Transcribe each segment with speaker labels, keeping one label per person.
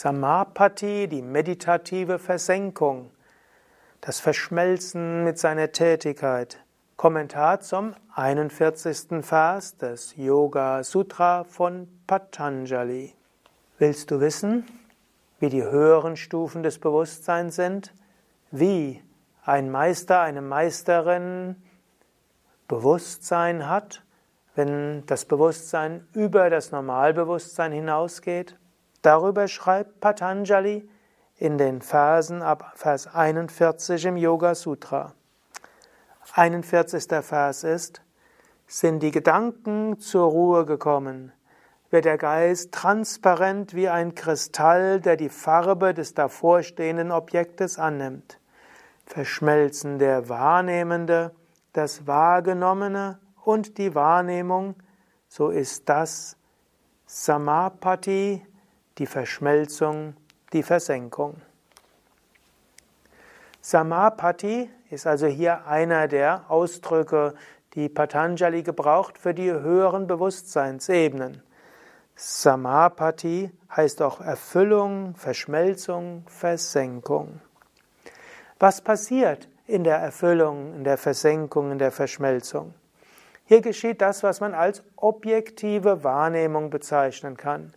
Speaker 1: Samapati, die meditative Versenkung, das Verschmelzen mit seiner Tätigkeit. Kommentar zum 41. Vers des Yoga Sutra von Patanjali. Willst du wissen, wie die höheren Stufen des Bewusstseins sind? Wie ein Meister, eine Meisterin Bewusstsein hat, wenn das Bewusstsein über das Normalbewusstsein hinausgeht? Darüber schreibt Patanjali in den Versen ab Vers 41 im Yoga Sutra. 41. Vers ist, sind die Gedanken zur Ruhe gekommen, wird der Geist transparent wie ein Kristall, der die Farbe des davorstehenden Objektes annimmt. Verschmelzen der Wahrnehmende, das Wahrgenommene und die Wahrnehmung, so ist das Samapati, die Verschmelzung, die Versenkung. Samapati ist also hier einer der Ausdrücke, die Patanjali gebraucht für die höheren Bewusstseinsebenen. Samapati heißt auch Erfüllung, Verschmelzung, Versenkung. Was passiert in der Erfüllung, in der Versenkung, in der Verschmelzung? Hier geschieht das, was man als objektive Wahrnehmung bezeichnen kann.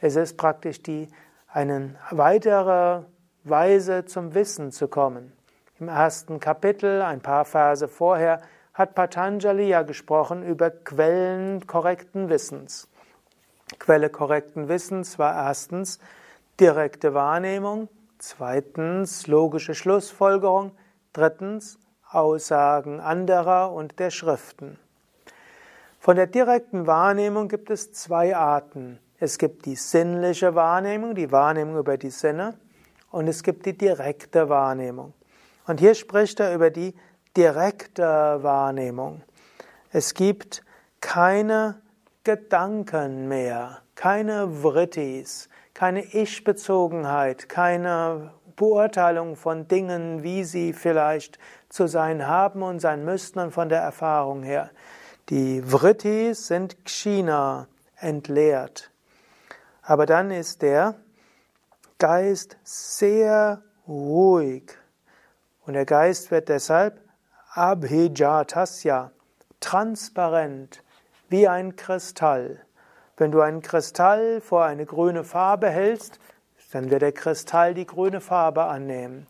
Speaker 1: Es ist praktisch die eine weitere Weise zum Wissen zu kommen. Im ersten Kapitel, ein paar Verse vorher, hat Patanjali ja gesprochen über Quellen korrekten Wissens. Quelle korrekten Wissens war erstens direkte Wahrnehmung, zweitens logische Schlussfolgerung, drittens Aussagen anderer und der Schriften. Von der direkten Wahrnehmung gibt es zwei Arten. Es gibt die sinnliche Wahrnehmung, die Wahrnehmung über die Sinne, und es gibt die direkte Wahrnehmung. Und hier spricht er über die direkte Wahrnehmung. Es gibt keine Gedanken mehr, keine Vrittis, keine Ich-Bezogenheit, keine Beurteilung von Dingen, wie sie vielleicht zu sein haben und sein müssten und von der Erfahrung her. Die Vrittis sind Kshina, entleert. Aber dann ist der Geist sehr ruhig. Und der Geist wird deshalb abhijatasya, transparent, wie ein Kristall. Wenn du einen Kristall vor eine grüne Farbe hältst, dann wird der Kristall die grüne Farbe annehmen.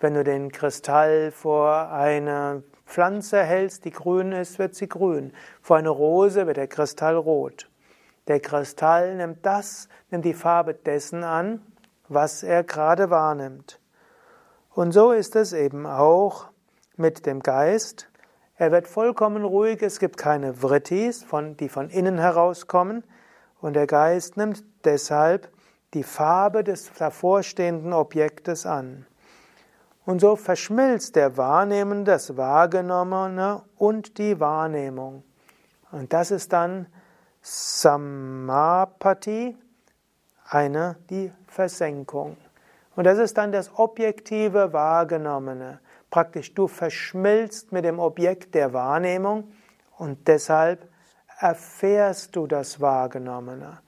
Speaker 1: Wenn du den Kristall vor eine Pflanze hältst, die grün ist, wird sie grün. Vor eine Rose wird der Kristall rot. Der Kristall nimmt das, nimmt die Farbe dessen an, was er gerade wahrnimmt. Und so ist es eben auch mit dem Geist. Er wird vollkommen ruhig, es gibt keine Vrittis, von, die von innen herauskommen, und der Geist nimmt deshalb die Farbe des davorstehenden Objektes an. Und so verschmilzt der Wahrnehmende, das Wahrgenommene und die Wahrnehmung. Und das ist dann Samapati, eine die Versenkung. Und das ist dann das objektive Wahrgenommene. Praktisch du verschmilzt mit dem Objekt der Wahrnehmung und deshalb erfährst du das Wahrgenommene.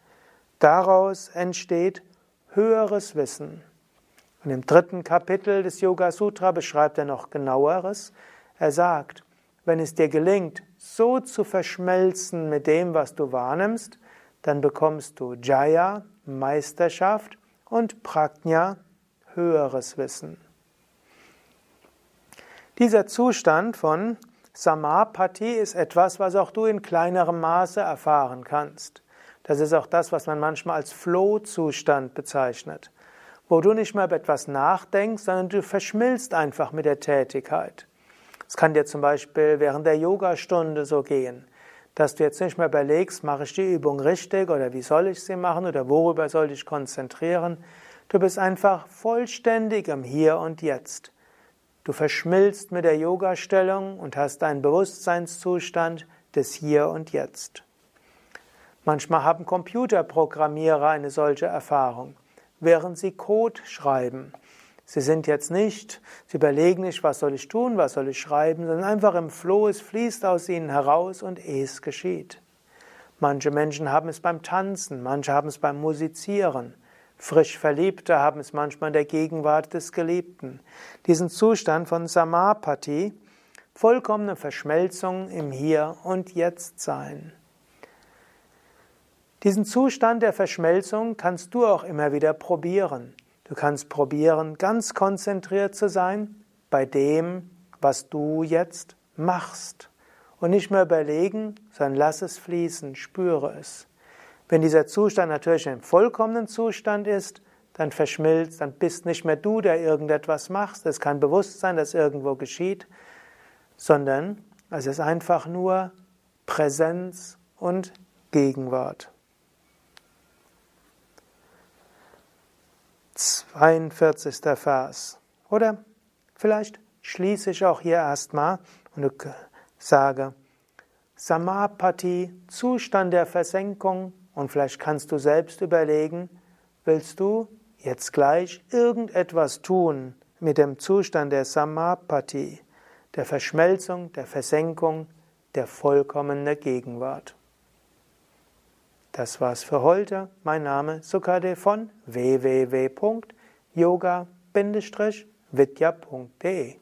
Speaker 1: Daraus entsteht höheres Wissen. Und im dritten Kapitel des Yoga Sutra beschreibt er noch genaueres. Er sagt, wenn es dir gelingt, so zu verschmelzen mit dem, was du wahrnimmst, dann bekommst du Jaya, Meisterschaft und Prajna, höheres Wissen. Dieser Zustand von Samapati ist etwas, was auch du in kleinerem Maße erfahren kannst. Das ist auch das, was man manchmal als Flow-Zustand bezeichnet, wo du nicht mehr über etwas nachdenkst, sondern du verschmilzt einfach mit der Tätigkeit. Es kann dir zum Beispiel während der Yogastunde so gehen, dass du jetzt nicht mehr überlegst, mache ich die Übung richtig oder wie soll ich sie machen oder worüber soll ich konzentrieren. Du bist einfach vollständig im Hier und Jetzt. Du verschmilzt mit der Yogastellung und hast einen Bewusstseinszustand des Hier und Jetzt. Manchmal haben Computerprogrammierer eine solche Erfahrung, während sie Code schreiben. Sie sind jetzt nicht, sie überlegen nicht, was soll ich tun, was soll ich schreiben, sondern einfach im Floh, es fließt aus ihnen heraus und es geschieht. Manche Menschen haben es beim Tanzen, manche haben es beim Musizieren, Frisch Verliebte haben es manchmal in der Gegenwart des Geliebten. Diesen Zustand von Samapati, vollkommene Verschmelzung im Hier und Jetzt sein. Diesen Zustand der Verschmelzung kannst du auch immer wieder probieren. Du kannst probieren, ganz konzentriert zu sein bei dem, was du jetzt machst. Und nicht mehr überlegen, sondern lass es fließen, spüre es. Wenn dieser Zustand natürlich ein vollkommenen Zustand ist, dann verschmilzt, dann bist nicht mehr du, der irgendetwas machst. Es ist kein Bewusstsein, das irgendwo geschieht, sondern es ist einfach nur Präsenz und Gegenwart. 42. Vers. Oder vielleicht schließe ich auch hier erstmal und sage Samapati, Zustand der Versenkung. Und vielleicht kannst du selbst überlegen, willst du jetzt gleich irgendetwas tun mit dem Zustand der Samapati, der Verschmelzung, der Versenkung, der vollkommenen Gegenwart. Das war's für heute. Mein Name Sukade von www.yoga-vidya.de